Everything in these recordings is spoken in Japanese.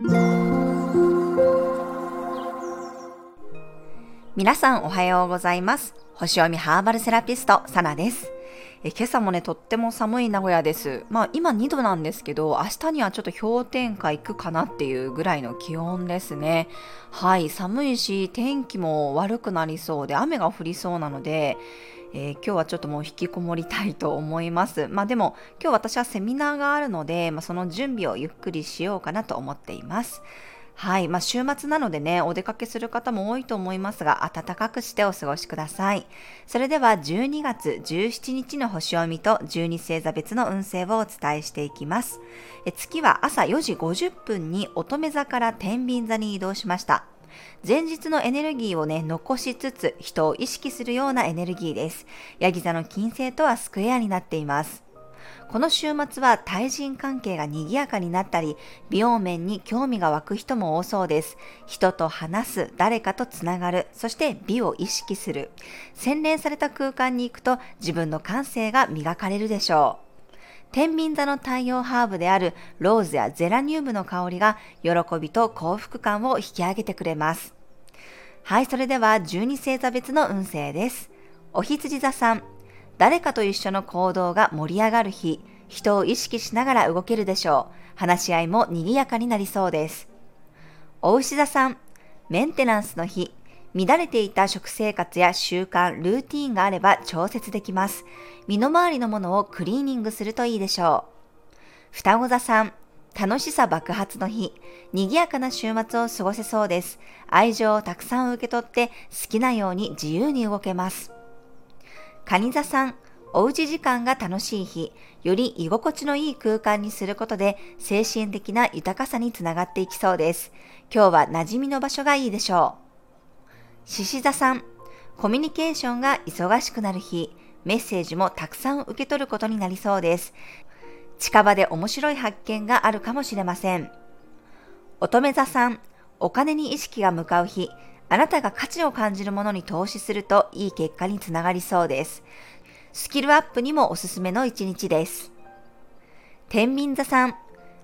Thank. 皆さんおはようございます。星読みハーバルセラピスト、サナです。え今朝もね、とっても寒い名古屋です。まあ今2度なんですけど、明日にはちょっと氷点下行くかなっていうぐらいの気温ですね。はい、寒いし、天気も悪くなりそうで、雨が降りそうなので、えー、今日はちょっともう引きこもりたいと思います。まあでも今日私はセミナーがあるので、まあ、その準備をゆっくりしようかなと思っています。はい。まあ、週末なのでね、お出かけする方も多いと思いますが、暖かくしてお過ごしください。それでは、12月17日の星読みと12星座別の運勢をお伝えしていきます。月は朝4時50分に乙女座から天秤座に移動しました。前日のエネルギーをね、残しつつ人を意識するようなエネルギーです。ヤギ座の金星とはスクエアになっています。この週末は対人関係が賑やかになったり、美容面に興味が湧く人も多そうです。人と話す、誰かとつながる、そして美を意識する。洗練された空間に行くと自分の感性が磨かれるでしょう。天秤座の太陽ハーブであるローズやゼラニウムの香りが喜びと幸福感を引き上げてくれます。はい、それでは12星座別の運勢です。お羊座さん、誰かと一緒の行動が盛り上がる日、人を意識しながら動けるでしょう。話し合いも賑やかになりそうです。お牛座さん、メンテナンスの日、乱れていた食生活や習慣、ルーティーンがあれば調節できます。身の回りのものをクリーニングするといいでしょう。双子座さん、楽しさ爆発の日、賑やかな週末を過ごせそうです。愛情をたくさん受け取って好きなように自由に動けます。蟹座さん、おうち時間が楽しい日、より居心地のいい空間にすることで精神的な豊かさにつながっていきそうです。今日は馴染みの場所がいいでしょう。獅子座さん、コミュニケーションが忙しくなる日、メッセージもたくさん受け取ることになりそうです。近場で面白い発見があるかもしれません。乙女座さん、お金に意識が向かう日、あなたが価値を感じるものに投資するといい結果につながりそうです。スキルアップにもおすすめの一日です。天秤座さん、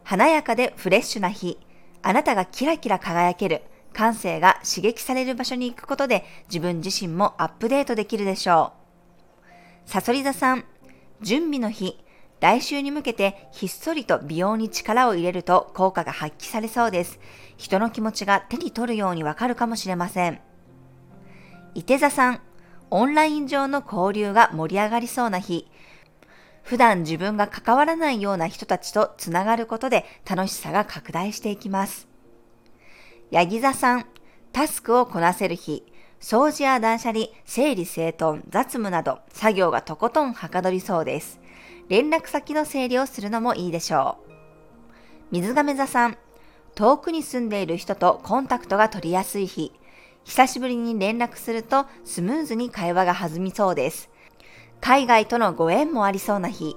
華やかでフレッシュな日、あなたがキラキラ輝ける、感性が刺激される場所に行くことで自分自身もアップデートできるでしょう。さそり座さん、準備の日、来週に向けてひっそりと美容に力を入れると効果が発揮されそうです。人の気持ちが手に取るようにわかるかもしれません。伊手座さん、オンライン上の交流が盛り上がりそうな日。普段自分が関わらないような人たちとつながることで楽しさが拡大していきます。ヤギ座さん、タスクをこなせる日。掃除や断捨離、整理整頓、雑務など作業がとことんはかどりそうです。連絡先の整理をするのもいいでしょう。水亀座さん、遠くに住んでいる人とコンタクトが取りやすい日、久しぶりに連絡するとスムーズに会話が弾みそうです。海外とのご縁もありそうな日。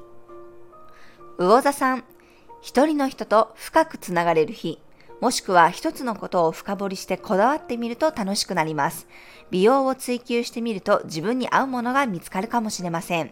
魚座さん、一人の人と深くつながれる日、もしくは一つのことを深掘りしてこだわってみると楽しくなります。美容を追求してみると自分に合うものが見つかるかもしれません。